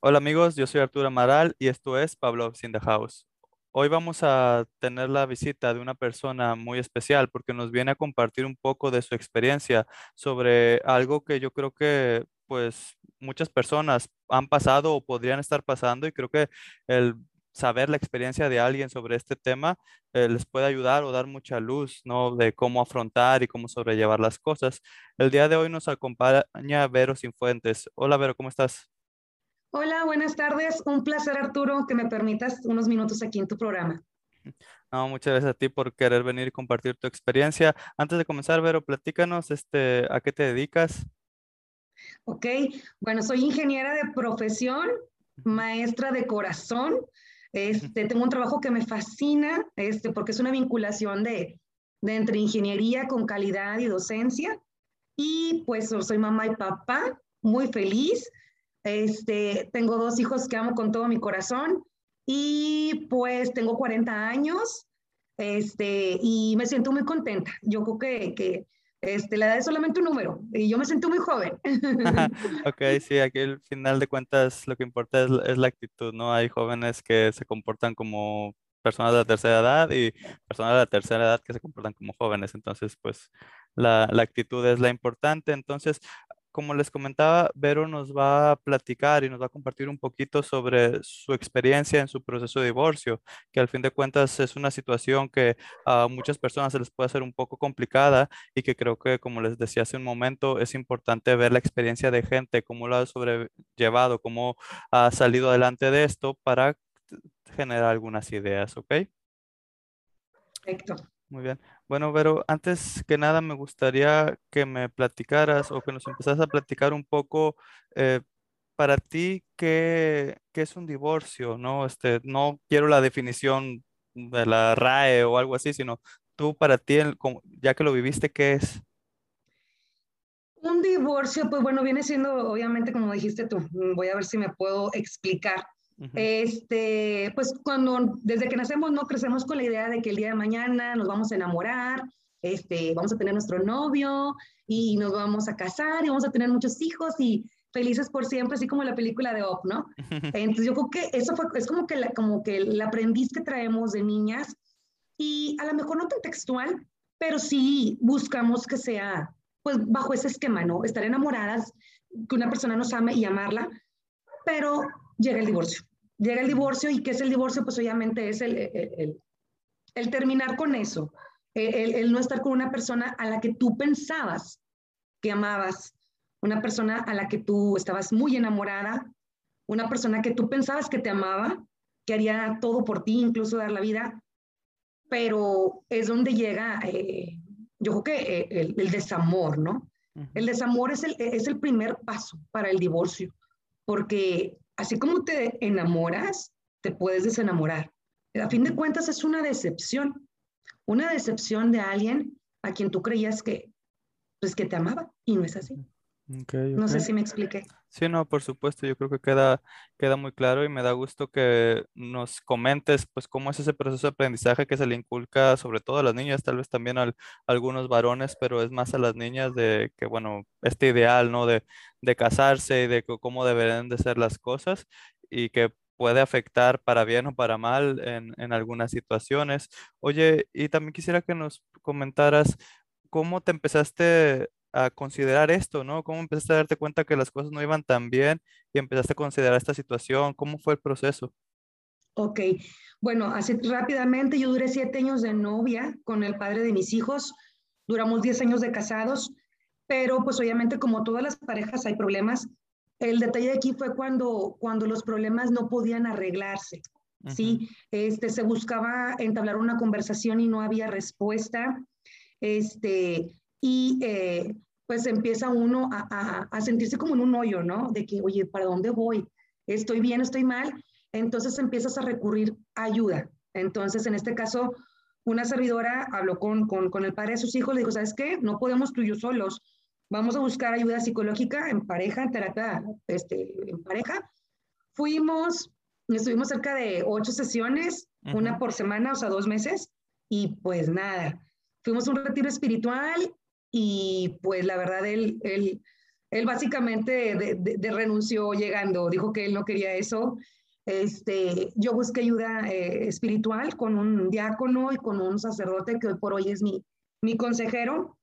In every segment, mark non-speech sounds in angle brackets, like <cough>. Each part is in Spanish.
Hola amigos, yo soy Arturo Amaral y esto es Pablo in the House. Hoy vamos a tener la visita de una persona muy especial porque nos viene a compartir un poco de su experiencia sobre algo que yo creo que pues muchas personas han pasado o podrían estar pasando y creo que el saber la experiencia de alguien sobre este tema eh, les puede ayudar o dar mucha luz, ¿no? De cómo afrontar y cómo sobrellevar las cosas. El día de hoy nos acompaña Vero Sinfuentes. Hola Vero, ¿cómo estás? Hola, buenas tardes. Un placer Arturo que me permitas unos minutos aquí en tu programa. No, muchas gracias a ti por querer venir y compartir tu experiencia. Antes de comenzar, Vero, platícanos este, a qué te dedicas. Ok, bueno, soy ingeniera de profesión, maestra de corazón, este, tengo un trabajo que me fascina, este, porque es una vinculación de, de entre ingeniería con calidad y docencia. Y pues soy mamá y papá, muy feliz. Este, tengo dos hijos que amo con todo mi corazón y pues tengo 40 años este, y me siento muy contenta. Yo creo que, que este, la edad es solamente un número y yo me siento muy joven. <laughs> <laughs> ok, sí, aquí al final de cuentas lo que importa es, la actitud, ¿no? Hay jóvenes que se comportan como personas de la tercera edad y personas de la tercera edad que se comportan como jóvenes, entonces pues la, la actitud es la importante. Entonces, como les comentaba, Vero nos va a platicar y nos va a compartir un poquito sobre su experiencia en su proceso de divorcio, que al fin de cuentas es una situación que a muchas personas se les puede hacer un poco complicada y que creo que, como les decía hace un momento, es importante ver la experiencia de gente, cómo lo ha sobrellevado, cómo ha salido adelante de esto para generar algunas ideas, ¿ok? Perfecto. Muy bien. Bueno, pero antes que nada me gustaría que me platicaras o que nos empezaras a platicar un poco eh, para ti qué, es un divorcio, ¿no? Este, no quiero la definición de la RAE o algo así, sino tú para ti, ya que lo viviste, ¿qué es? Un divorcio, pues bueno, viene siendo, obviamente, como dijiste tú, voy a ver si me puedo explicar. Este, pues cuando desde que nacemos no crecemos con la idea de que el día de mañana nos vamos a enamorar, este, vamos a tener nuestro novio y nos vamos a casar y vamos a tener muchos hijos y felices por siempre, así como la película de Op, ¿no? <laughs> Entonces yo creo que eso fue, es como que, la, como que el aprendiz que traemos de niñas y a lo mejor no tan textual, pero sí buscamos que sea, pues bajo ese esquema, ¿no? Estar enamoradas, que una persona nos ame y amarla, pero llega el divorcio llega el divorcio y ¿qué es el divorcio? Pues obviamente es el, el, el, terminar con eso, el, no estar con una persona a la que tú pensabas que amabas, una persona a la que tú estabas muy enamorada, una persona que tú pensabas que te amaba, que haría todo por ti, incluso dar la vida, pero es donde llega, eh, yo creo que eh, el, el, desamor, ¿no? El desamor es el, es el primer paso para el divorcio, porque así como te enamoras, te puedes desenamorar. A fin de cuentas es una decepción, una decepción de alguien a quien tú creías que, pues, que te amaba y no es así. No sé si me expliqué. Sí, no, por supuesto, yo creo que queda, queda muy claro y me da gusto que nos comentes pues cómo es ese proceso de aprendizaje que se le inculca sobre todo a las niñas, tal vez también a, algunos varones, pero es más a las niñas de que, bueno, este ideal, ¿no? De, de casarse y de cómo deberían de ser las cosas y que puede afectar para bien o para mal en, en algunas situaciones. Oye, y también quisiera que nos comentaras cómo te empezaste a considerar esto, ¿no? ¿Cómo empezaste a darte cuenta que las cosas no iban tan bien y empezaste a considerar esta situación? ¿Cómo fue el proceso? Ok, bueno, así rápidamente yo duré siete años de novia con el padre de mis hijos, duramos diez años de casados, pero pues obviamente como todas las parejas hay problemas. El detalle de aquí fue cuando, cuando los problemas no podían arreglarse, ¿sí? Este, se buscaba entablar una conversación y no había respuesta. Este, y eh, pues empieza uno a, a, sentirse como en un hoyo, ¿no? De que, oye, ¿para dónde voy? ¿Estoy bien? ¿Estoy mal? Entonces empiezas a recurrir a ayuda. Entonces, en este caso, una servidora habló con, con, con el padre de sus hijos, le dijo, ¿sabes qué? No podemos tú y yo solos. Vamos a buscar ayuda psicológica en pareja, en terapia este, en pareja. Fuimos, estuvimos cerca de ocho sesiones, una por semana, o sea, dos meses, y pues nada, fuimos a un retiro espiritual y pues la verdad él, él básicamente de, renunció llegando, dijo que él no quería eso. Este, yo busqué ayuda eh, espiritual con un diácono y con un sacerdote que hoy por hoy es mi, mi consejero.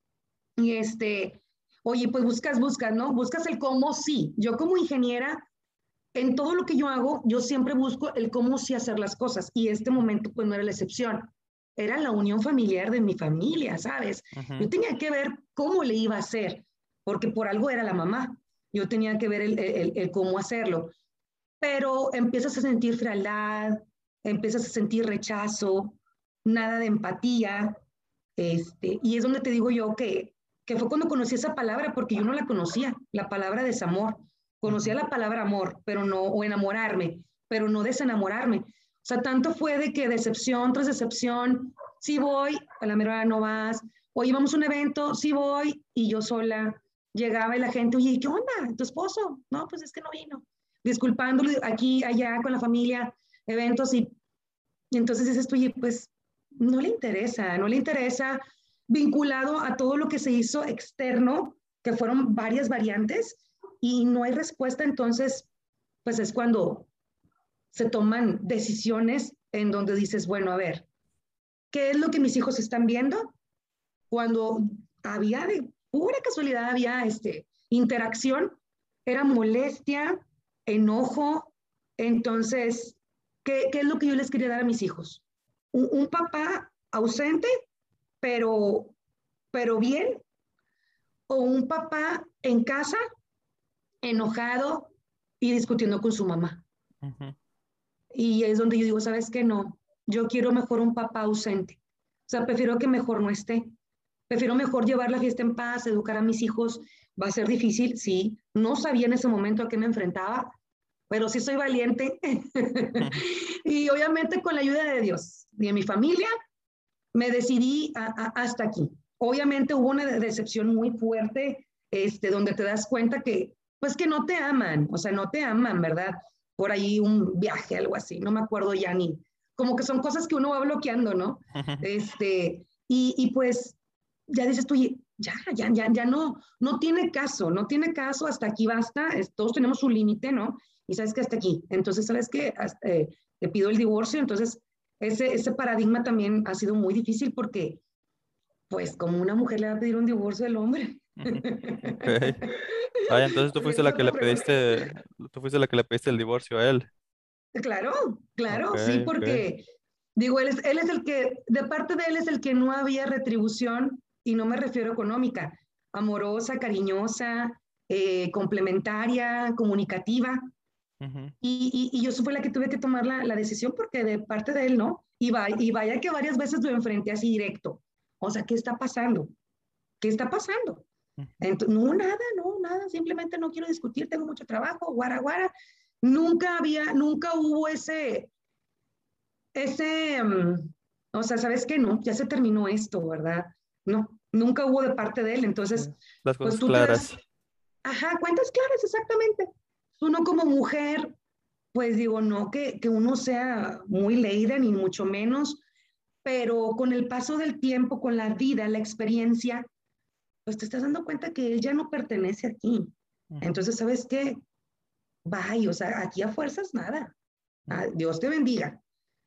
Y este, oye, pues buscas, buscas, ¿no? Buscas el cómo sí. Yo como ingeniera, en todo lo que yo hago, yo siempre busco el cómo sí hacer las cosas. Y este momento, pues no era la excepción. Era la unión familiar de mi familia, ¿sabes? Yo tenía que ver cómo le iba a hacer porque por algo era la mamá. Yo tenía que ver el, cómo hacerlo. Pero empiezas a sentir frialdad, empiezas a sentir rechazo, nada de empatía, este, y es donde te digo yo que, que fue cuando conocí esa palabra, porque yo no la conocía, la palabra desamor. Conocía la palabra amor, pero no, o enamorarme, pero no desenamorarme. Sea, tanto fue de que decepción tras decepción, sí voy, a la mera no vas, oye, vamos a un evento, sí voy, y yo sola, llegaba y la gente, oye, ¿qué onda? ¿Tu esposo? No, pues es que no vino. Disculpándolo aquí, allá, con la familia, eventos y, entonces dices tú, oye, pues no le interesa, no le interesa vinculado a todo lo que se hizo externo, que fueron varias variantes, y no hay respuesta, entonces, pues es cuando se toman decisiones en donde dices, bueno, a ver, ¿qué es lo que mis hijos están viendo? Cuando había de pura casualidad había este, interacción, era molestia, enojo. Entonces, ¿qué, es lo que yo les quería dar a mis hijos? Un, papá ausente, pero, pero bien, o un papá en casa, enojado y discutiendo con su mamá. Y es donde yo digo, ¿sabes qué? No, yo quiero mejor un papá ausente. O sea, prefiero que mejor no esté. Prefiero mejor llevar la fiesta en paz, educar a mis hijos. Va a ser difícil, sí. No sabía en ese momento a qué me enfrentaba, pero sí soy valiente. <laughs> y obviamente con la ayuda de Dios y de mi familia, me decidí hasta aquí. Obviamente hubo una decepción muy fuerte, este, donde te das cuenta que, pues que no te aman, o sea, no te aman, ¿verdad? Por ahí un viaje, algo así, no me acuerdo ya ni, como que son cosas que uno va bloqueando, ¿no? Este, y, y pues ya dices tú, ya, ya, ya, ya no, no tiene caso, no tiene caso, hasta aquí basta, todos tenemos un límite, ¿no? Y sabes que hasta aquí. Entonces, ¿sabes qué? Eh, te pido el divorcio, entonces ese, ese paradigma también ha sido muy difícil porque, pues, como una mujer le va a pedir un divorcio al hombre. Okay. <laughs> entonces tú fuiste la que le pediste, tú fuiste la que le pediste el divorcio a él. Claro, claro, sí, porque digo, él es, él es el que, de parte de él es el que no había retribución y no me refiero económica, amorosa, cariñosa, eh, complementaria, comunicativa. y, y, yo fue la que tuve que tomar la, la, decisión porque de parte de él no. Y, y vaya que varias veces lo enfrenté así directo. O sea, ¿qué está pasando? ¿Qué está pasando? No, nada, no, nada, simplemente no quiero discutir, tengo mucho trabajo, guara, guara. Nunca había, nunca hubo ese, ese, mm, o sea, ¿sabes qué? No, ya se terminó esto, ¿verdad? No, nunca hubo de parte de él, entonces... Las pues, cosas claras. ajá, cuentas claras, exactamente. Uno como mujer, pues digo, no que, que uno sea muy leída, ni mucho menos, pero con el paso del tiempo, con la vida, la experiencia, pues te estás dando cuenta que él ya no pertenece aquí. Entonces, ¿sabes qué? Bye, o sea, aquí a fuerzas nada. Ah, Dios te bendiga.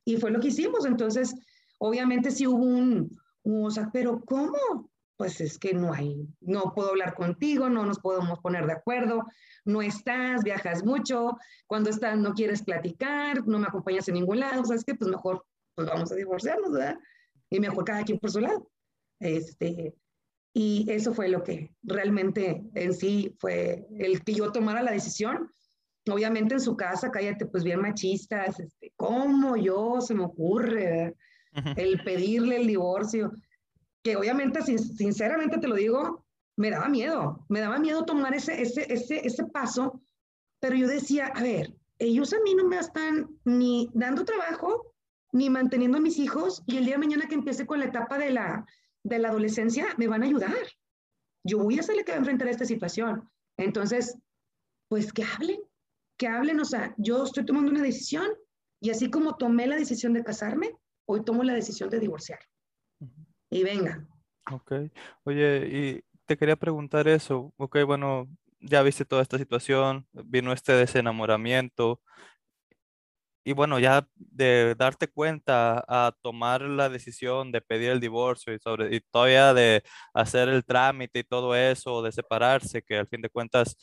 Y fue lo que hicimos. Entonces, obviamente sí hubo un, o sea, pero ¿cómo? Pues es que no hay, no puedo hablar contigo, no nos podemos poner de acuerdo, no estás, viajas mucho, cuando estás no quieres platicar, no me acompañas en ningún lado, o sea, es que pues mejor, pues vamos a divorciarnos, ¿verdad? Y mejor cada quien por su lado. Este, y eso fue lo que realmente en sí fue el que yo tomara la decisión. Obviamente en su casa, cállate, pues bien machistas, este, ¿cómo yo se me ocurre? el pedirle el divorcio, que obviamente, sinceramente te lo digo, me daba miedo, me daba miedo tomar ese, ese, ese, ese paso, pero yo decía, a ver, ellos a mí no me están ni dando trabajo, ni manteniendo a mis hijos, y el día de mañana que empiece con la etapa de la, de la adolescencia, me van a ayudar. Yo voy a ser la que va a enfrentar esta situación. Entonces, pues que hablen, que hablen, o sea, yo estoy tomando una decisión y así como tomé la decisión de casarme, hoy tomo la decisión de divorciar. Y venga. Ok. Oye, y te quería preguntar eso. Ok, bueno, ya viste toda esta situación, vino este desenamoramiento, y bueno, ya de darte cuenta a tomar la decisión de pedir el divorcio y, sobre, y todavía de hacer el trámite y todo eso, de separarse, que al fin de cuentas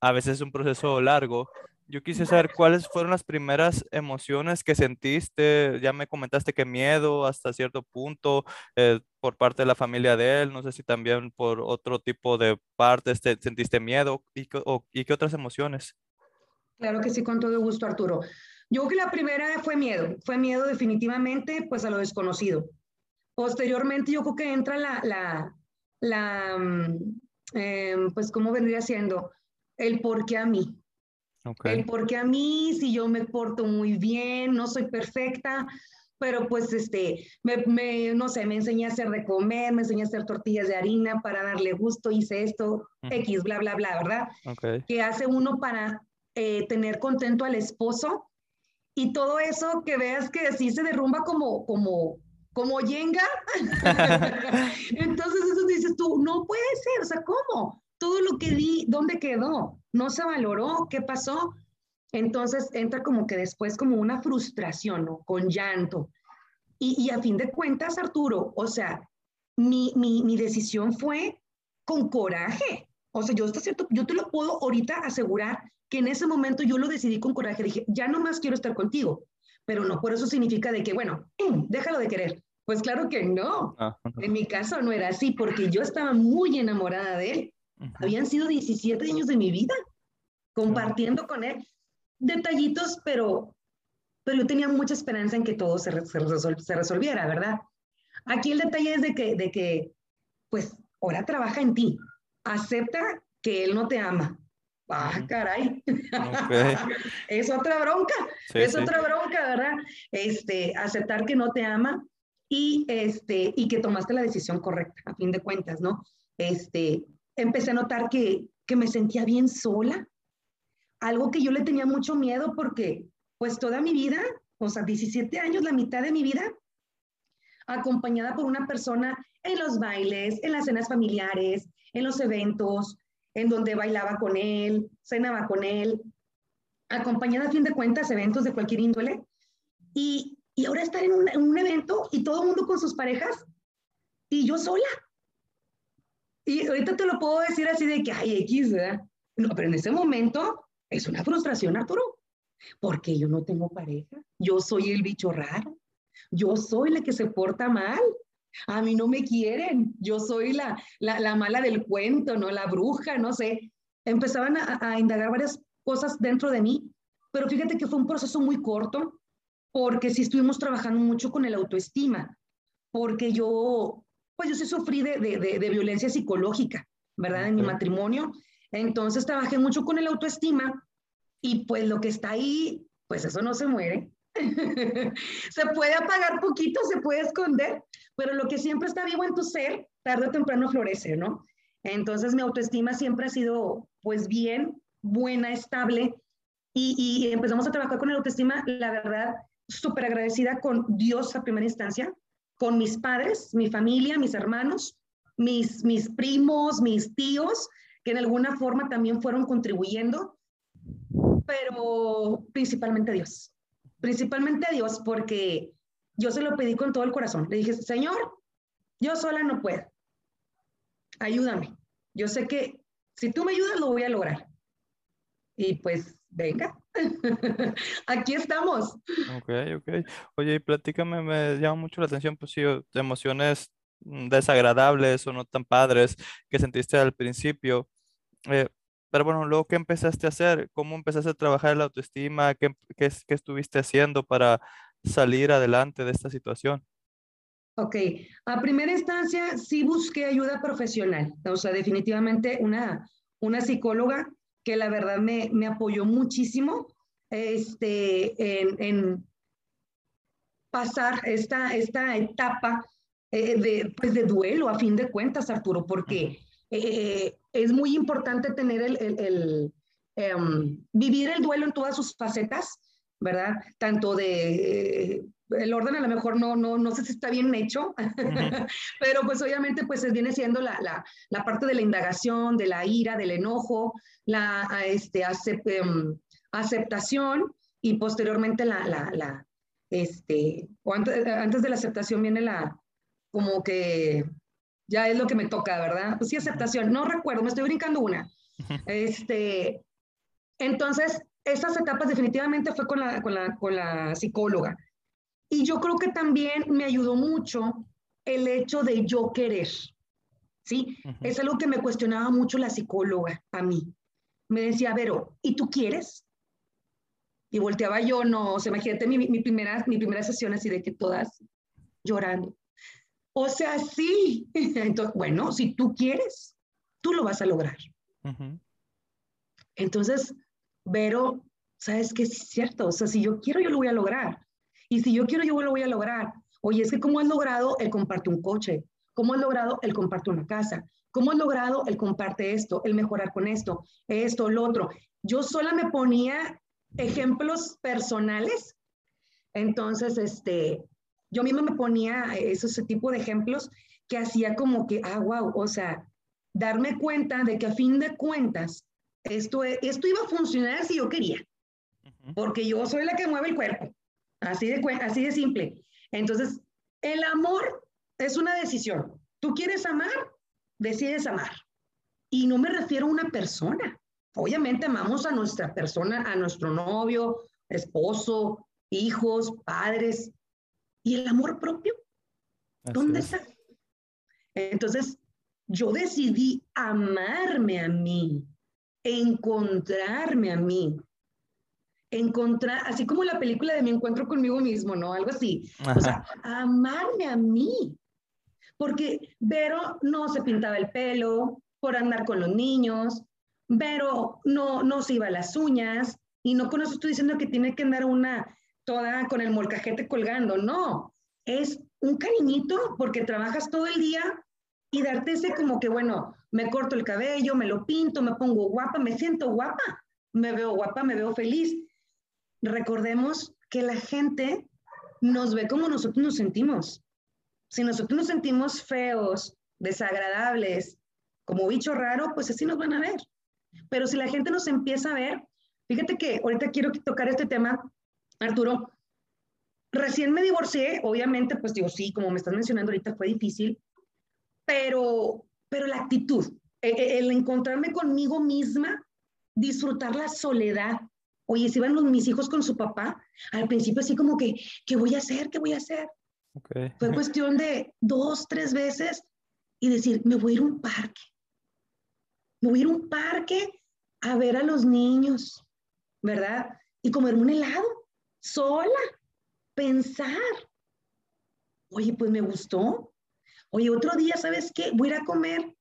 a veces es un proceso largo. Yo quise saber cuáles fueron las primeras emociones que sentiste. Ya me comentaste que miedo hasta cierto punto eh, por parte de la familia de él. No sé si también por otro tipo de partes te sentiste miedo y, y qué otras emociones. Claro que sí, con todo gusto, Arturo. Yo creo que la primera fue miedo, fue miedo definitivamente pues a lo desconocido. Posteriormente yo creo que entra la, la, la em, pues cómo vendría siendo el por qué a mí. El por qué a mí, si yo me porto muy bien, no soy perfecta, pero pues este, me, no sé, me enseñé a hacer de comer, me enseñé a hacer tortillas de harina para darle gusto, hice esto, X, bla, bla, bla, ¿verdad? Okay. Que hace uno para eh, tener contento al esposo y todo eso que veas que así se derrumba como, como, como yenga. <laughs> Entonces eso dices tú, no puede ser, o sea, ¿cómo? Todo lo que di, ¿dónde quedó? ¿No se valoró? ¿Qué pasó? Entonces entra como que después como una frustración, ¿no? Con llanto. Y, y a fin de cuentas, Arturo, o sea, mi, mi, mi decisión fue con coraje. O sea, yo, está cierto, yo te lo puedo ahorita asegurar que en ese momento yo lo decidí con coraje, dije, ya no más quiero estar contigo, pero no por eso significa de que, bueno, déjalo de querer. Pues claro que no. Ah, en mi caso no era así, porque yo estaba muy enamorada de él. Habían sido 17 años de mi vida compartiendo con él detallitos, pero, pero yo tenía mucha esperanza en que todo se, se, resolviera, ¿verdad? Aquí el detalle es de que, de que, pues, ahora trabaja en ti. Acepta que él no te ama, Ah, caray. <laughs> es otra bronca, es otra bronca, ¿verdad? Este, aceptar que no te ama y, este, y que tomaste la decisión correcta, a fin de cuentas, ¿no? Este, empecé a notar que, que me sentía bien sola, algo que yo le tenía mucho miedo porque, pues toda mi vida, o sea, 17 años, la mitad de mi vida, acompañada por una persona en los bailes, en las cenas familiares, en los eventos, en donde bailaba con él, cenaba con él, acompañada a fin de cuentas eventos de cualquier índole. Y, y ahora estar en un, en un, evento y todo el mundo con sus parejas y yo sola. Y ahorita te lo puedo decir así de que, ay, X. No, pero en ese momento es una frustración, Arturo, porque yo no tengo pareja, yo soy el bicho raro, yo soy la que se porta mal, a mí no me quieren, yo soy la, la, mala del cuento, ¿no? La bruja, no sé. Empezaban a, indagar varias cosas dentro de mí, pero fíjate que fue un proceso muy corto, porque sí estuvimos trabajando mucho con el autoestima, porque yo, pues yo sí sufrí de, de, de, violencia psicológica, ¿verdad? En mi matrimonio. Entonces trabajé mucho con el autoestima y pues lo que está ahí, pues eso no se muere. <laughs> se puede apagar poquito, se puede esconder, pero lo que siempre está vivo en tu ser, tarde o temprano florece, ¿no? Entonces mi autoestima siempre ha sido pues bien, buena, estable y, empezamos a trabajar con el autoestima, la verdad, súper agradecida con Dios a primera instancia, con mis padres, mi familia, mis hermanos, mis, mis primos, mis tíos, que en alguna forma también fueron contribuyendo, pero principalmente Dios principalmente a Dios, porque yo se lo pedí con todo el corazón. Le dije, Señor, yo sola no puedo. Ayúdame. Yo sé que si tú me ayudas, lo voy a lograr. Y pues, venga. <laughs> Aquí estamos. Ok, ok. Oye, y platícame, me llama mucho la atención, pues sí, emociones mm, desagradables o no tan padres que sentiste al principio. Eh, pero bueno, luego, ¿qué empezaste a hacer? ¿Cómo empezaste a trabajar la autoestima? ¿Qué, qué, qué estuviste haciendo para salir adelante de esta situación? Ok, a primera instancia sí busqué ayuda profesional, o sea, definitivamente una, una psicóloga que la verdad me, me apoyó muchísimo este, en, en, pasar esta, esta etapa eh, de, pues de duelo, a fin de cuentas, Arturo, porque eh, es muy importante tener el, el, em, vivir el duelo en todas sus facetas, ¿verdad? Tanto de el orden a lo mejor no, no, no sé si está bien hecho, <laughs> pero pues obviamente pues viene siendo la, la, la, parte de la indagación, de la ira, del enojo, la este, em, aceptación y posteriormente la, la, la este, o antes, antes, de la aceptación viene la, como que ya es lo que me toca, ¿verdad? Pues sí, aceptación, no recuerdo, me estoy brincando una. Este, entonces, esas etapas definitivamente fue con la, con la, con la psicóloga. Y yo creo que también me ayudó mucho el hecho de yo querer. ¿Sí? Es algo que me cuestionaba mucho la psicóloga a mí. Me decía, Vero, ¿y tú quieres? Y volteaba yo, no, o sea, imagínate mi, mi, primera, mi primera sesión así de que todas llorando. O sea, sí. <laughs> Entonces, bueno, si tú quieres, tú lo vas a lograr. Entonces, Vero, sabes que es cierto, o sea, si yo quiero, yo lo voy a lograr. Y si yo quiero, yo lo voy a lograr. Oye, es que cómo has logrado el comparte un coche, cómo has logrado el comparte una casa, cómo has logrado el comparte esto, el mejorar con esto, esto, lo otro. Yo sola me ponía ejemplos personales. Entonces, este, yo misma me ponía esos ese tipo de ejemplos que hacía como que, ah, wow, o sea, darme cuenta de que a fin de cuentas esto, esto iba a funcionar si yo quería, porque yo soy la que mueve el cuerpo, así de, así de simple. Entonces, el amor es una decisión. Tú quieres amar, decides amar. Y no me refiero a una persona. Obviamente amamos a nuestra persona, a nuestro novio, esposo, hijos, padres. ¿Y el amor propio? ¿Dónde está? Entonces, yo decidí amarme a mí encontrarme a mí. Encontrar, así como la película de mi encuentro conmigo mismo, ¿no? Algo así. O sea, amarme a mí. Porque Vero no se pintaba el pelo por andar con los niños, Vero no, no se iba a las uñas, y no con eso estoy diciendo que tiene que andar una toda con el molcajete colgando, no. Es un cariñito porque trabajas todo el día y darte ese como que, bueno, me corto el cabello, me lo pinto, me pongo guapa, me siento guapa, me veo guapa, me veo feliz. Recordemos que la gente nos ve como nosotros nos sentimos. Si nosotros nos sentimos feos, desagradables, como bicho raro, pues así nos van a ver. Pero si la gente nos empieza a ver, fíjate que ahorita quiero tocar este tema, Arturo. Recién me divorcié, obviamente, pues digo, sí, como me estás mencionando ahorita, fue difícil, pero, pero la actitud, e, e, el, encontrarme conmigo misma, disfrutar la soledad. Oye, si van los, mis hijos con su papá, al principio así como que, ¿qué voy a hacer? ¿Qué voy a hacer? Fue cuestión de dos, tres veces y decir, me voy a ir a un parque. Me voy a ir a un parque a ver a los niños, ¿verdad? Y comerme un helado, sola, pensar. Oye, pues me gustó, Oye, otro día, ¿sabes qué? Voy a ir a comer.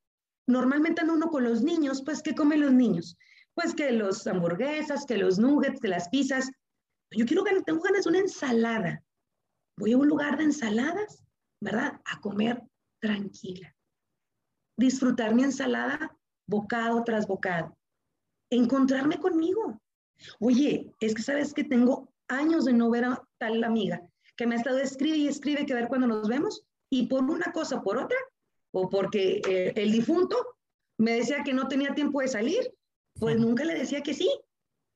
Normalmente anda uno con los niños, pues, ¿qué comen los niños? Pues que los hamburguesas, que los nuggets, que las pizzas. Yo quiero tengo ganas de una ensalada. Voy a un lugar de ensaladas, ¿verdad? A comer tranquila. Disfrutar mi ensalada bocado tras bocado. Encontrarme conmigo. Oye, es que sabes que tengo años de no ver a tal amiga que me ha estado escribe y escribe que ver cuando nos vemos y por una cosa o por otra, o porque eh, el difunto me decía que no tenía tiempo de salir, pues nunca le decía que sí.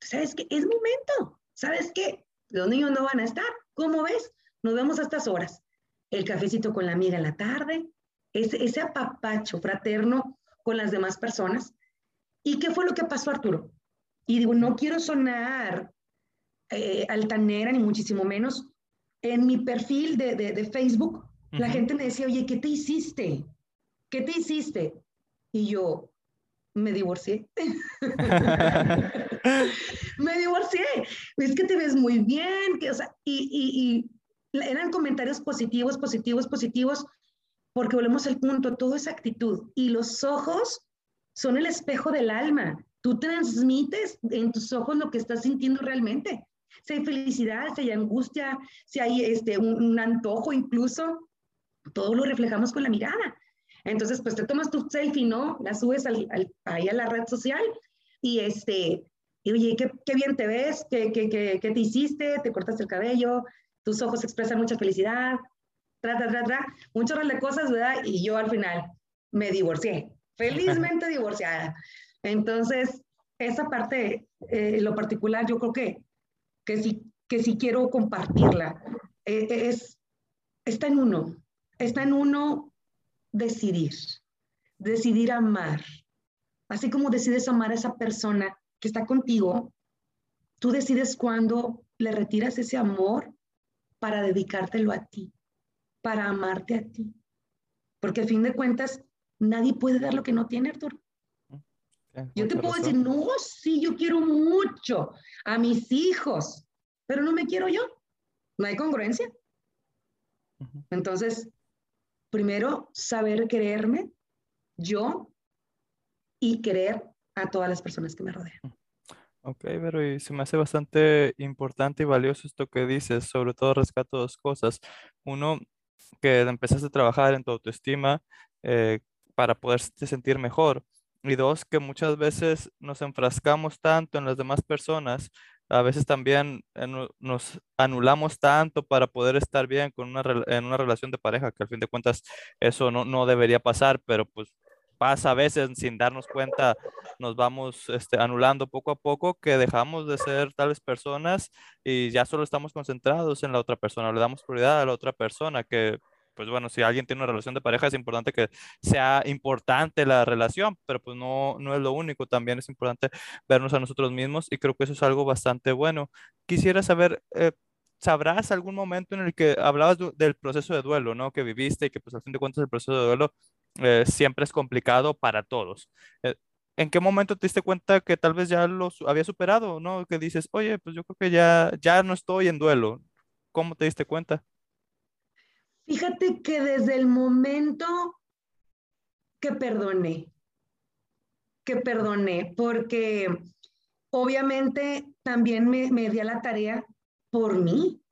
¿Sabes qué? Es momento. ¿Sabes qué? Los niños no van a estar. ¿Cómo ves? Nos vemos a estas horas. El cafecito con la amiga en la tarde, ese, ese apapacho fraterno con las demás personas. ¿Y qué fue lo que pasó, Arturo? Y digo, no quiero sonar eh, altanera, ni muchísimo menos. En mi perfil de, de, de Facebook la gente me decía, oye, ¿qué te hiciste? ¿Qué te hiciste? Y yo, me divorcié. <laughs> me divorcié. Es que te ves muy bien. Que, o sea, y, y, eran comentarios positivos, positivos, positivos, porque volvemos al punto, todo es actitud. Y los ojos son el espejo del alma. Tú transmites en tus ojos lo que estás sintiendo realmente. Si hay felicidad, si hay angustia, si hay este, un antojo incluso, todo lo reflejamos con la mirada. Entonces, pues te tomas tu selfie, ¿no? La subes ahí a la red social y este, y oye, qué, qué bien te ves, ¿Qué, qué, qué, qué, te hiciste, te cortaste el cabello, tus ojos expresan mucha felicidad, tra, tra, tra, tra, un chorro de cosas, ¿verdad? Y yo al final me divorcié, felizmente <laughs> divorciada. Entonces, esa parte, eh, lo particular, yo creo que, que, sí, que quiero compartirla. Eh, es, está en uno, está en uno decidir, decidir amar. Así como decides amar a esa persona que está contigo, tú decides cuándo le retiras ese amor para dedicártelo a ti, para amarte a ti. Porque a fin de cuentas, nadie puede dar lo que no tiene, Arturo. Yo te puedo decir, no, sí, yo quiero mucho a mis hijos, pero no me quiero yo. No hay congruencia. Entonces, primero, saber quererme yo y querer a todas las personas que me rodean. Ok, pero y se me hace bastante importante y valioso esto que dices, sobre todo rescato dos cosas. Uno, que empezaste a trabajar en tu autoestima eh, para poderte sentir mejor. Y dos, que muchas veces nos enfrascamos tanto en las demás personas, a veces también nos anulamos tanto para poder estar bien con una, en una relación de pareja, que al fin de cuentas eso no, no debería pasar, pero pues pasa a veces sin darnos cuenta, nos vamos este, anulando poco a poco que dejamos de ser tales personas y ya solo estamos concentrados en la otra persona, le damos prioridad a la otra persona que pues bueno, si alguien tiene una relación de pareja es importante que sea importante la relación, pero pues no, no es lo único, también es importante vernos a nosotros mismos y creo que eso es algo bastante bueno. Quisiera saber, eh, ¿sabrás algún momento en el que hablabas del proceso de duelo, ¿no? Que viviste y que pues al fin de cuentas el proceso de duelo eh, siempre es complicado para todos. Eh, ¿En qué momento te diste cuenta que tal vez ya lo había superado, ¿no? Que dices, oye, pues yo creo que ya, ya no estoy en duelo. ¿Cómo te diste cuenta? Fíjate que desde el momento que perdoné, que perdoné, porque obviamente también me, me di a la tarea por mí.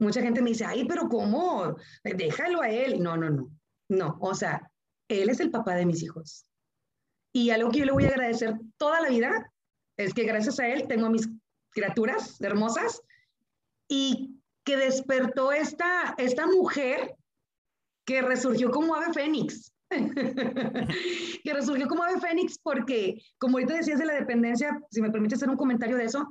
Mucha gente me dice, ay, pero ¿cómo? Déjalo a él. No, no, no. No, o sea, él es el papá de mis hijos. Y algo que yo le voy a agradecer toda la vida es que gracias a él tengo a mis criaturas hermosas y que despertó esta, esta mujer que resurgió como ave fénix. <laughs> que resurgió como ave fénix porque, como ahorita decías de la dependencia, si me permite hacer un comentario de eso,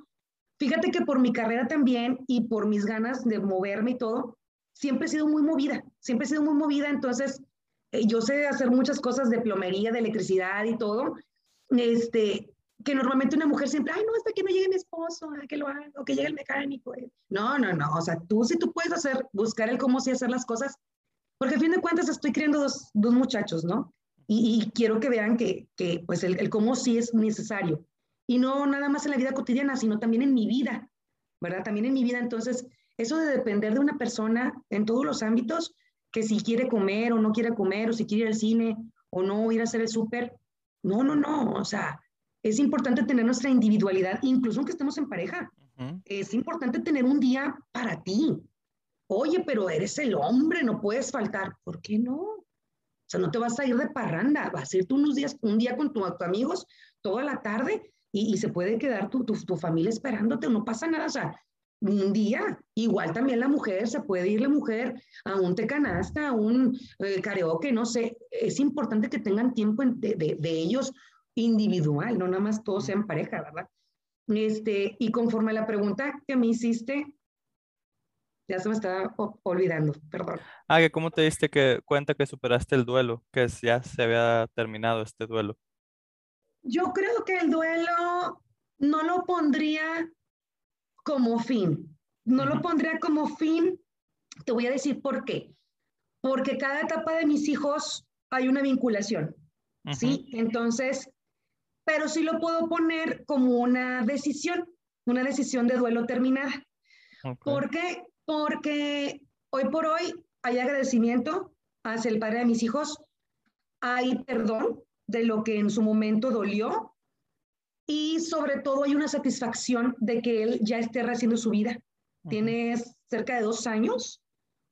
fíjate que por mi carrera también y por mis ganas de moverme y todo, siempre he sido muy movida, siempre he sido muy movida, entonces eh, yo sé hacer muchas cosas de plomería, de electricidad y todo, este, que normalmente una mujer siempre, ay, no, hasta que no llegue mi esposo, que lo haga, o que llegue el mecánico. Eh". No, no, no, o sea, tú sí tú puedes hacer, buscar el cómo sí hacer las cosas, porque a fin de cuentas estoy criando dos, dos muchachos, ¿no? Y, quiero que vean que, que pues el, el, cómo sí es necesario. Y no nada más en la vida cotidiana, sino también en mi vida, ¿verdad? También en mi vida. Entonces, eso de depender de una persona en todos los ámbitos, que si quiere comer o no quiere comer, o si quiere ir al cine o no ir a hacer el súper. No, no, no. O sea, es importante tener nuestra individualidad, incluso aunque estemos en pareja. Es importante tener un día para ti. Oye, pero eres el hombre, no puedes faltar. ¿Por qué no? O sea, no te vas a ir de parranda, vas a irte unos días, un día con tus amigos toda la tarde y, se puede quedar tu, tu, tu, familia esperándote, no pasa nada. O sea, un día. Igual también la mujer, se puede ir la mujer a un tecanasta, a un eh, karaoke, no sé. Es importante que tengan tiempo de, de, ellos individual, no nada más todos sean pareja, ¿verdad? Este, y conforme a la pregunta que me hiciste, ya se me estaba olvidando, perdón. Ah, que cómo te diste que, cuenta que superaste el duelo, que ya se había terminado este duelo. Yo creo que el duelo no lo pondría como fin. No lo pondría como fin, te voy a decir por qué. Porque cada etapa de mis hijos hay una vinculación, ¿sí? Entonces, pero sí lo puedo poner como una decisión, una decisión de duelo terminada. ¿Por qué? Porque hoy por hoy hay agradecimiento hacia el padre de mis hijos, hay perdón de lo que en su momento dolió, y sobre todo hay una satisfacción de que él ya esté rehaciendo su vida. Tiene cerca de dos años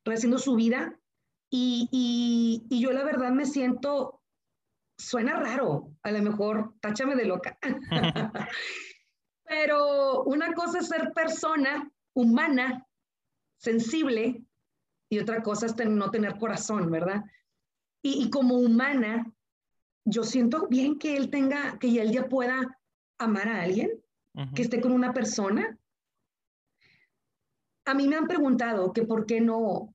rehaciendo su vida y, y, yo la verdad me siento, suena raro, a lo mejor táchame de loca, <laughs> pero una cosa es ser persona humana sensible y otra cosa es no tener corazón, ¿verdad? Y, como humana, yo siento bien que él tenga, que él ya pueda amar a alguien, que esté con una persona. A mí me han preguntado que por qué no,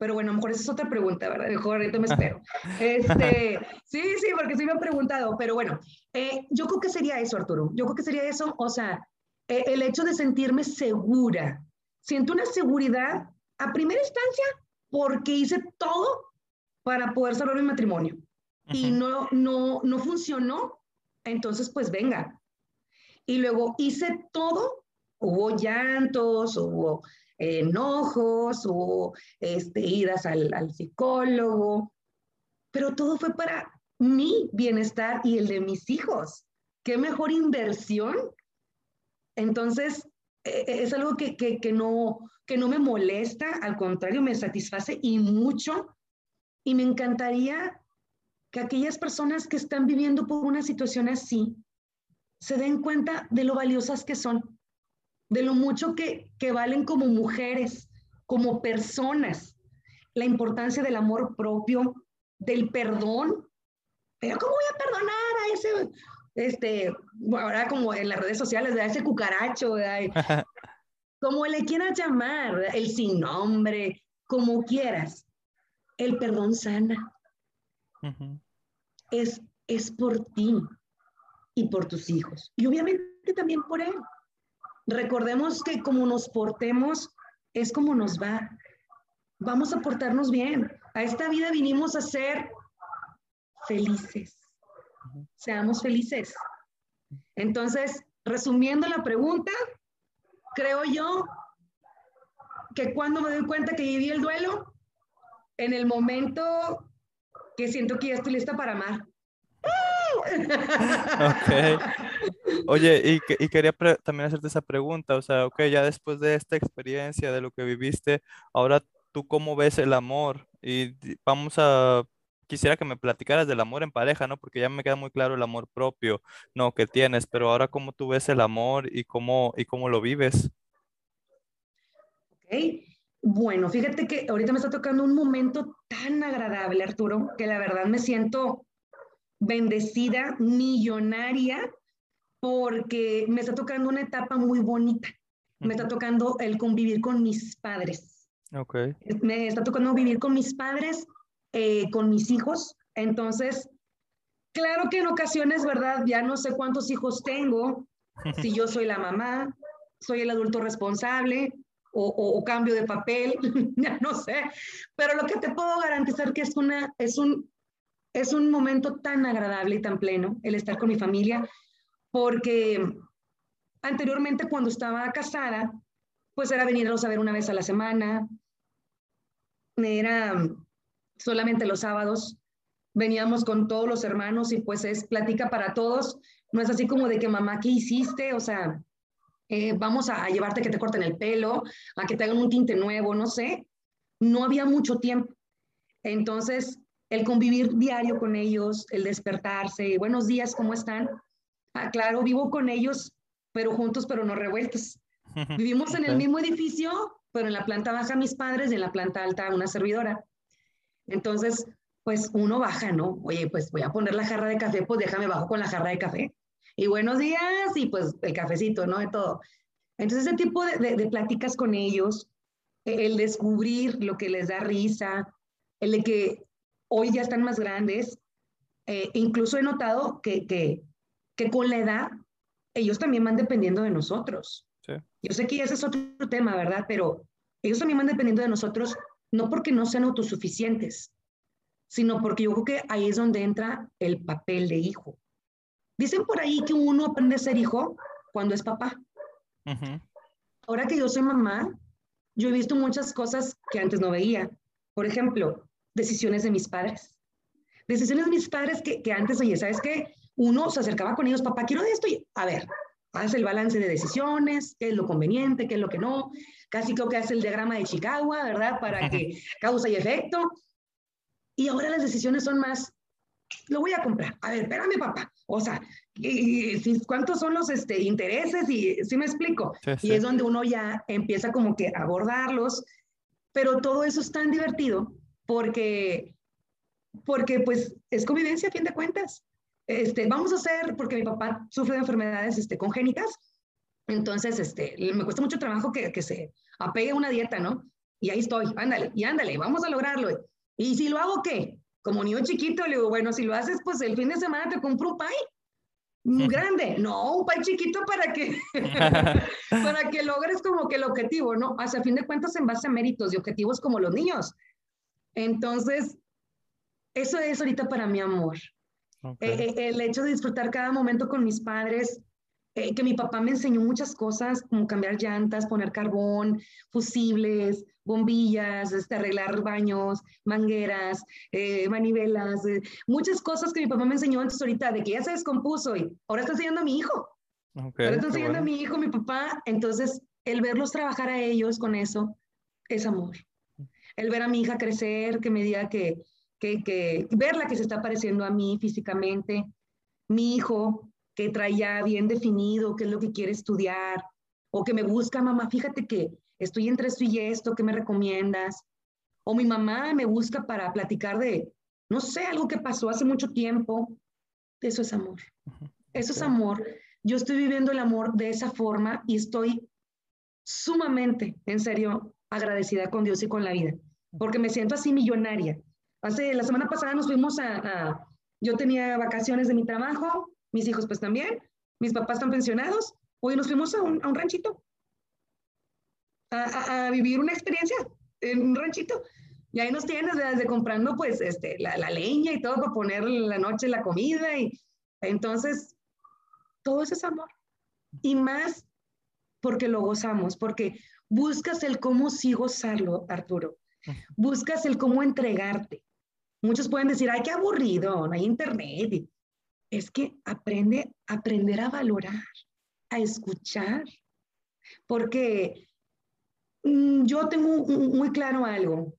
pero bueno, a lo mejor esa es otra pregunta, ¿verdad? Mejor ahorita me <laughs> espero. Este, sí, sí, porque sí me han preguntado, pero bueno, eh, yo creo que sería eso, Arturo. Yo creo que sería eso, o sea, eh, el hecho de sentirme segura. Siento una seguridad a primera instancia porque hice todo para poder salvar mi matrimonio y no, no, no funcionó, entonces pues venga. Y luego hice todo, hubo llantos, hubo enojos, hubo este, idas al, al psicólogo, pero todo fue para mi bienestar y el de mis hijos. ¿Qué mejor inversión? Entonces, e, e, es algo que, que, que, no, que no me molesta, al contrario, me satisface y mucho. Y me encantaría que aquellas personas que están viviendo por una situación así se den cuenta de lo valiosas que son, de lo mucho que, que valen como mujeres, como personas, la importancia del amor propio, del perdón. Pero ¿cómo voy a perdonar a ese este, ahora como en las redes sociales, de ese cucaracho, <laughs> como le quieras llamar, el sin nombre, como quieras, el perdón sana. es, es por ti y por tus hijos. Y obviamente también por él. Recordemos que como nos portemos, es como nos va. Vamos a portarnos bien. A esta vida vinimos a ser felices seamos felices. Entonces, resumiendo la pregunta, creo yo que cuando me doy cuenta que viví el duelo, en el momento que siento que ya estoy lista para amar. <laughs> ok. Oye, y, quería también hacerte esa pregunta, o sea, ok, ya después de esta experiencia, de lo que viviste, ahora tú cómo ves el amor y vamos a quisiera que me platicaras del amor en pareja, ¿no? Porque ya me queda muy claro el amor propio, ¿no? Que tienes, pero ahora cómo tú ves el amor y cómo, y cómo lo vives. Ok, bueno, fíjate que ahorita me está tocando un momento tan agradable, Arturo, que la verdad me siento bendecida, millonaria, porque me está tocando una etapa muy bonita. Me está tocando el convivir con mis padres. Ok. Me está tocando vivir con mis padres eh, con mis hijos. Entonces, claro que en ocasiones, ¿verdad? Ya no sé cuántos hijos tengo, <laughs> si yo soy la mamá, soy el adulto responsable o, cambio de papel, <laughs> ya no sé. Pero lo que te puedo garantizar que es, una, es, un, es un momento tan agradable y tan pleno el estar con mi familia, porque anteriormente cuando estaba casada, pues era venirlos a ver una vez a la semana, era solamente los sábados. Veníamos con todos los hermanos y pues es plática para todos. No es así como de que mamá, ¿qué hiciste? O sea, eh, vamos a, llevarte a que te corten el pelo, a que te hagan un tinte nuevo, no sé. No había mucho tiempo. Entonces, el convivir diario con ellos, el despertarse, buenos días, ¿cómo están? Ah, claro, vivo con ellos, pero juntos, pero no revueltos. <laughs> Vivimos en el mismo edificio, pero en la planta baja mis padres y en la planta alta una servidora. Entonces, pues uno baja, ¿no? Oye, pues voy a poner la jarra de café, pues déjame bajo con la jarra de café. Y buenos días, y pues el cafecito, ¿no? De todo. Entonces, ese tipo de, pláticas con ellos, e, el descubrir lo que les da risa, el de que hoy ya están más grandes, eh, incluso he notado que, que, que, con la edad ellos también van dependiendo de nosotros. Sí. Yo sé que ese es otro tema, ¿verdad? Pero ellos también van dependiendo de nosotros no porque no sean autosuficientes, sino porque yo creo que ahí es donde entra el papel de hijo. Dicen por ahí que uno aprende a ser hijo cuando es papá. Ahora que yo soy mamá, yo he visto muchas cosas que antes no veía. Por ejemplo, decisiones de mis padres. Decisiones de mis padres que, que antes, oye, ¿sabes qué? Uno se acercaba con ellos, papá, quiero esto y, a ver, haz el balance de decisiones, qué es lo conveniente, qué es lo que no. Casi creo que hace el diagrama de Chicago, ¿verdad? Para que causa y efecto. Y ahora las decisiones son más, lo voy a comprar. A ver, espérame, papá. O sea, ¿cuántos son los este, intereses? Y si me explico. Y es donde uno ya empieza como que a abordarlos, pero todo eso es tan divertido porque, porque pues es convivencia a fin de cuentas. Este, vamos a hacer, porque mi papá sufre de enfermedades este, congénitas, entonces este, me cuesta mucho trabajo que, que se apegue a una dieta, ¿no? Y ahí estoy, ándale, y ándale, vamos a lograrlo. Y si lo hago, ¿qué? Como niño chiquito, le digo, bueno, si lo haces, pues el fin de semana te compro un pay muy grande. No, un pay chiquito para que, <laughs> para que logres como que el objetivo, ¿no? Hacia fin de cuentas, en base a méritos y objetivos como los niños. Entonces, eso es ahorita para mi amor. Eh, eh, el hecho de disfrutar cada momento con mis padres, eh, que mi papá me enseñó muchas cosas, como cambiar llantas, poner carbón, fusibles, bombillas, este, arreglar baños, mangueras, eh, manivelas, muchas cosas que mi papá me enseñó antes ahorita, de que ya se descompuso y ahora está enseñando a mi hijo. ahora está enseñando a mi hijo, mi papá. Entonces, el verlos trabajar a ellos con eso es amor. El ver a mi hija crecer, que me diga que, que, que verla que se está pareciendo a mí físicamente, mi hijo que traía bien definido qué es lo que quiere estudiar, o que me busca, mamá, fíjate que estoy entre esto y esto, ¿qué me recomiendas? O mi mamá me busca para platicar de, no sé, algo que pasó hace mucho tiempo. Eso es amor. Eso es amor. Yo estoy viviendo el amor de esa forma y estoy sumamente, en serio, agradecida con Dios y con la vida, porque me siento así millonaria. Hace la semana pasada nos fuimos a, a yo tenía vacaciones de mi trabajo, mis hijos pues también, mis papás están pensionados, hoy nos fuimos a un, a un ranchito, a, a, vivir una experiencia en un ranchito. Y ahí nos tienes desde comprando pues este, la, la, leña y todo para poner la noche la comida. Y entonces, todo eso es amor. Y más porque lo gozamos, porque buscas el cómo sí gozarlo, Arturo. Buscas el cómo entregarte. Muchos pueden decir, ay, qué aburrido, no hay internet es que aprende, aprender a valorar, a escuchar, porque mm, yo tengo muy claro algo,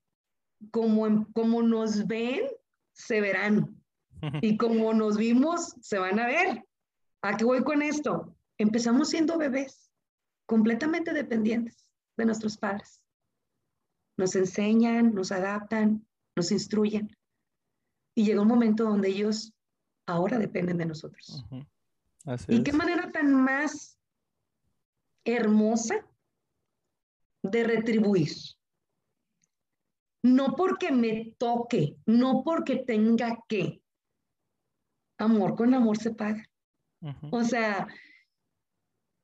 como, como nos ven, se verán, <laughs> y como nos vimos, se van a ver. ¿A qué voy con esto? Empezamos siendo bebés, completamente dependientes de nuestros padres. Nos enseñan, nos adaptan, nos instruyen. Y llega un momento donde ellos ahora dependen de nosotros. y qué manera tan más hermosa de retribuir. No porque me toque, no porque tenga que. Amor con amor se paga. O sea,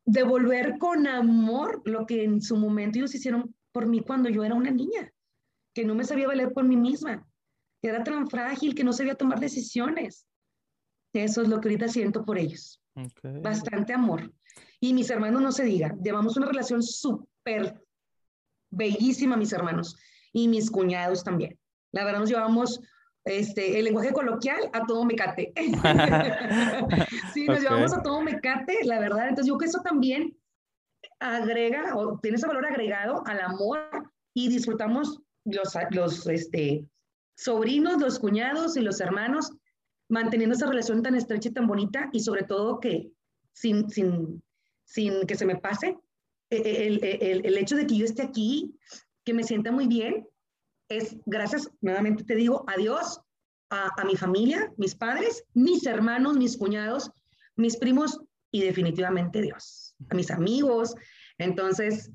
devolver con amor lo que en su momento ellos hicieron por mí cuando yo era una niña, que no me sabía valer por mí misma, que era tan frágil, que no sabía tomar decisiones. Eso es lo que ahorita siento por ellos. Bastante amor. Y mis hermanos no se diga, llevamos una relación súper bellísima, mis hermanos, y mis cuñados también. La verdad nos llevamos este, el lenguaje coloquial a todo mecate. <laughs> sí, nos llevamos a todo mecate, la verdad. Entonces yo creo que eso también agrega o tiene ese valor agregado al amor y disfrutamos los, los este, sobrinos, los cuñados y los hermanos manteniendo esa relación tan estrecha y tan bonita y sobre todo que sin, sin, sin que se me pase, e, e, el, el, el, hecho de que yo esté aquí, que me sienta muy bien, es gracias, nuevamente te digo, a Dios, a, a mi familia, mis padres, mis hermanos, mis cuñados, mis primos y definitivamente Dios, a mis amigos. Entonces,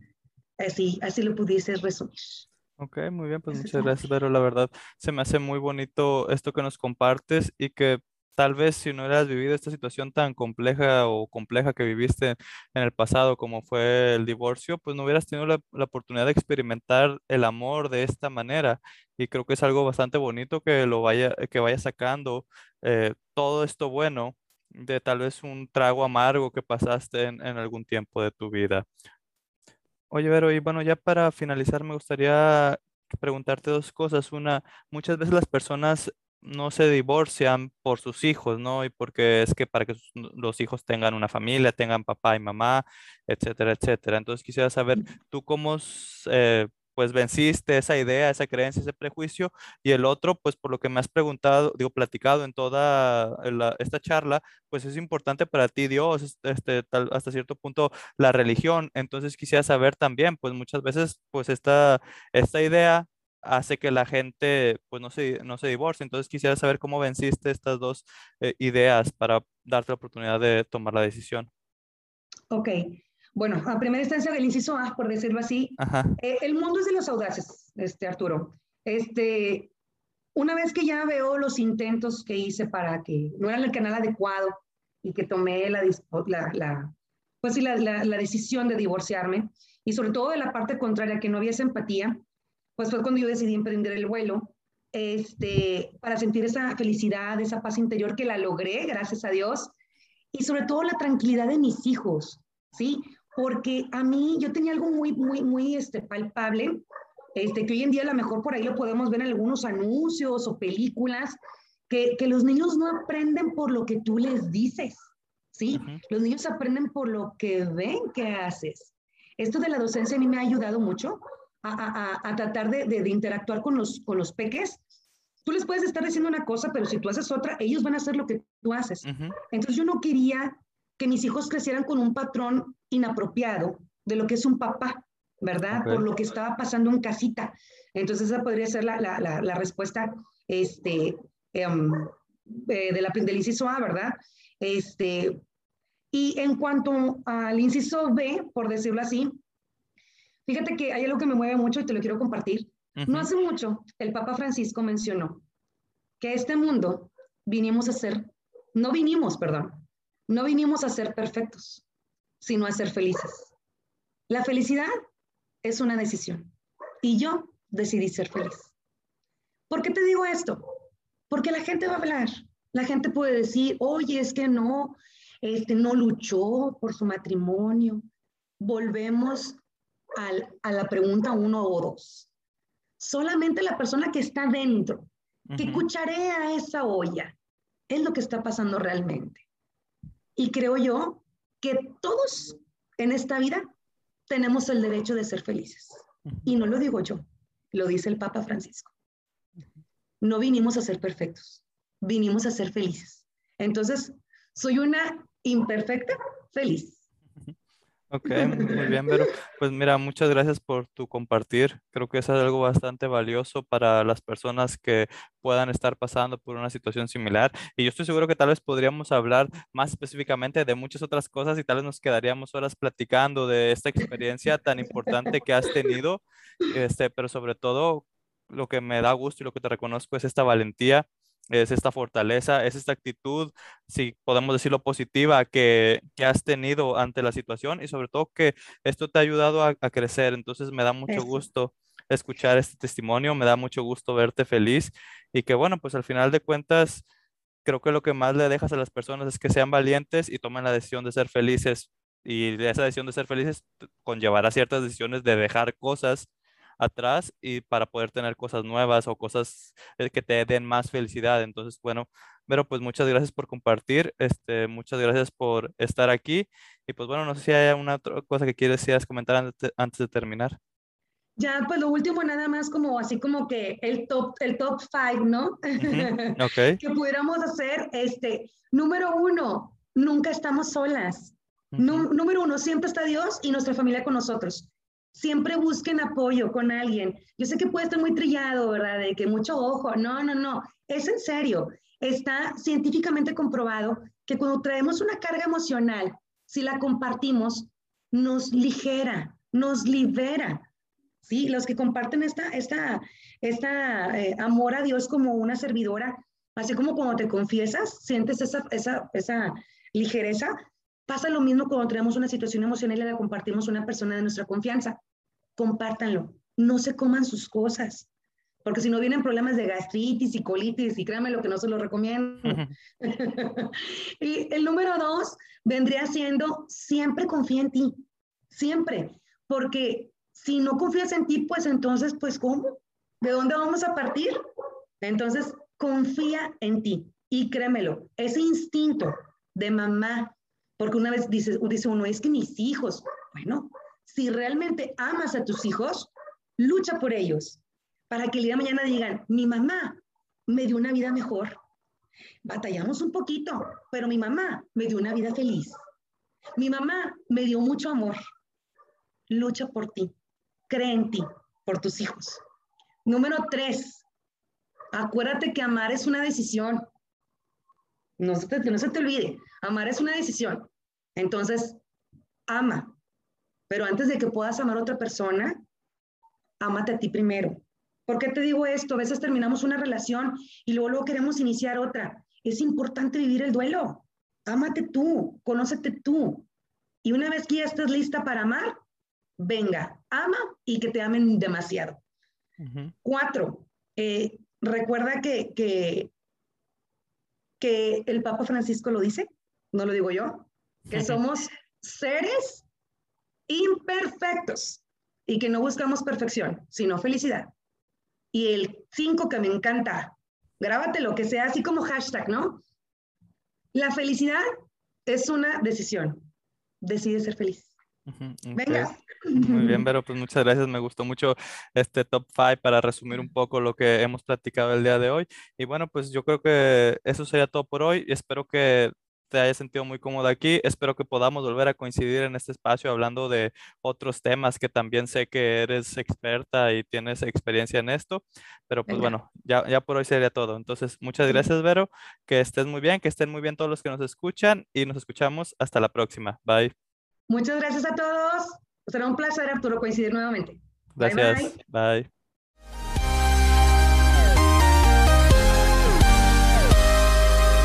así, así lo pudiese resumir. Ok, muy bien, pues muchas gracias, pero la verdad se me hace muy bonito esto que nos compartes y que tal vez si no hubieras vivido esta situación tan compleja o compleja que viviste en el pasado como fue el divorcio, pues no hubieras tenido la, oportunidad de experimentar el amor de esta manera y creo que es algo bastante bonito que lo vaya, que vaya sacando eh, todo esto bueno de tal vez un trago amargo que pasaste en, en algún tiempo de tu vida. Oye, Vero, y bueno, ya para finalizar me gustaría preguntarte dos cosas. Una, muchas veces las personas no se divorcian por sus hijos, ¿no? Y porque es que para que los hijos tengan una familia, tengan papá y mamá, etcétera, etcétera. Entonces quisiera saber, ¿tú cómo eh, pues venciste esa idea, esa creencia, ese prejuicio, y el otro, pues por lo que me has preguntado, digo, platicado en toda esta charla, pues es importante para ti Dios, este, hasta cierto punto la religión. Entonces quisiera saber también, pues muchas veces, pues esta, esta idea hace que la gente pues no se, no se divorcie. Entonces quisiera saber cómo venciste estas dos eh, ideas para darte la oportunidad de tomar la decisión. Ok, bueno, a primera instancia del inciso A, por decirlo así, eh, el mundo es de los audaces, este, Arturo. Este, una vez que ya veo los intentos que hice para que no era el canal adecuado y que tomé la, la, pues, la, la, decisión de divorciarme, y sobre todo de la parte contraria, que no había esa empatía, pues fue cuando yo decidí emprender el vuelo, este, para sentir esa felicidad, esa paz interior que la logré, gracias a Dios, y sobre todo la tranquilidad de mis hijos, ¿sí? Porque a mí yo tenía algo muy, muy, muy este, palpable, este, que hoy en día a lo mejor por ahí lo podemos ver en algunos anuncios o películas, que, que los niños no aprenden por lo que tú les dices, ¿sí? Los niños aprenden por lo que ven que haces. Esto de la docencia a mí me ha ayudado mucho a, a, a tratar de, de, interactuar con los, con los peques. Tú les puedes estar diciendo una cosa, pero si tú haces otra, ellos van a hacer lo que tú haces. Entonces yo no quería que mis hijos crecieran con un patrón inapropiado de lo que es un papá, ¿verdad? Por lo que estaba pasando en casita. Entonces esa podría ser la, la, la, respuesta este, em, eh, de la, del inciso A, ¿verdad? Este, y en cuanto al inciso B, por decirlo así, fíjate que hay algo que me mueve mucho y te lo quiero compartir. No hace mucho, el Papa Francisco mencionó que este mundo vinimos a ser, no vinimos, perdón, no vinimos a ser perfectos, sino a ser felices. La felicidad es una decisión y yo decidí ser feliz. ¿Por qué te digo esto? Porque la gente va a hablar. La gente puede decir, oye, es que no, este, no luchó por su matrimonio. Volvemos a la pregunta uno o dos. Solamente la persona que está dentro, que cucharea esa olla, es lo que está pasando realmente. Y creo yo que todos en esta vida tenemos el derecho de ser felices. Y no lo digo yo, lo dice el Papa Francisco. No vinimos a ser perfectos, vinimos a ser felices. Entonces, soy una imperfecta feliz. Ok, muy bien, pero pues mira, muchas gracias por tu compartir. Creo que es algo bastante valioso para las personas que puedan estar pasando por una situación similar. Y yo estoy seguro que tal vez podríamos hablar más específicamente de muchas otras cosas y tal vez nos quedaríamos horas platicando de esta experiencia tan importante que has tenido. Este, pero sobre todo, lo que me da gusto y lo que te reconozco es esta valentía es esta fortaleza, es esta actitud, si podemos decirlo positiva, que, que, has tenido ante la situación y sobre todo que esto te ha ayudado a, crecer. Entonces me da mucho gusto escuchar este testimonio, me da mucho gusto verte feliz y que bueno, pues al final de cuentas, creo que lo que más le dejas a las personas es que sean valientes y tomen la decisión de ser felices. Y esa decisión de ser felices conllevará ciertas decisiones de dejar cosas atrás y para poder tener cosas nuevas o cosas eh, que te den más felicidad. Entonces, bueno, pero pues muchas gracias por compartir, este, muchas gracias por estar aquí y pues bueno, no sé si hay una otra cosa que quieres, comentar antes de, terminar. Ya, pues lo último nada más como así como que el top, el top five, ¿no? <laughs> okay. que pudiéramos hacer, este, número uno, nunca estamos solas. número uno, siempre está Dios y nuestra familia con nosotros siempre busquen apoyo con alguien. Yo sé que puede estar muy trillado, ¿verdad? De que mucho ojo. No, no, no. Es en serio. Está científicamente comprobado que cuando traemos una carga emocional, si la compartimos, nos ligera, nos libera. ¿Sí? Los que comparten esta, esta, esta eh, amor a Dios como una servidora, así como cuando te confiesas, sientes esa, esa, esa ligereza, Pasa lo mismo cuando tenemos una situación emocional y la compartimos una persona de nuestra confianza. Compártanlo. No se coman sus cosas. Porque si no vienen problemas de gastritis y colitis, y créanme lo que no se lo recomiendo. <laughs> y el número dos vendría siendo siempre confía en ti. Siempre. Porque si no confías en ti, pues entonces, pues ¿cómo? ¿De dónde vamos a partir? Entonces, confía en ti. Y créemelo, ese instinto de mamá, porque una vez dice, dice uno, es que mis hijos, bueno, si realmente amas a tus hijos, lucha por ellos, para que el día de mañana digan, mi mamá me dio una vida mejor. Batallamos un poquito, pero mi mamá me dio una vida feliz. Mi mamá me dio mucho amor. Lucha por ti, cree en ti, por tus hijos. Número tres, acuérdate que amar es una decisión. No se, te, no se te olvide, amar es una decisión. Entonces, ama. Pero antes de que puedas amar a otra persona, ámate a ti primero. ¿Por qué te digo esto? A veces terminamos una relación y luego, luego queremos iniciar otra. Es importante vivir el duelo. Ámate tú, conócete tú. Y una vez que ya estés lista para amar, venga, ama y que te amen demasiado. Cuatro, eh, recuerda que, que, que el Papa Francisco lo dice, no lo digo yo, que somos seres imperfectos y que no buscamos perfección, sino felicidad. Y el cinco que me encanta, grábate lo que sea, así como hashtag, ¿no? La felicidad es una decisión. Decide ser feliz. Venga. Muy bien, Vero, pues muchas gracias. Me gustó mucho este top 5 para resumir un poco lo que hemos platicado el día de hoy. Y bueno, pues yo creo que eso sería todo por hoy. Espero que te hayas sentido muy cómodo aquí. Espero que podamos volver a coincidir en este espacio hablando de otros temas que también sé que eres experta y tienes experiencia en esto. Pero pues bueno, ya, ya por hoy sería todo. Entonces, muchas gracias, Vero. Que estés muy bien, que estén muy bien todos los que nos escuchan y nos escuchamos hasta la próxima. Bye. Muchas gracias a todos. Será un placer, Arturo, coincidir nuevamente. Gracias. bye.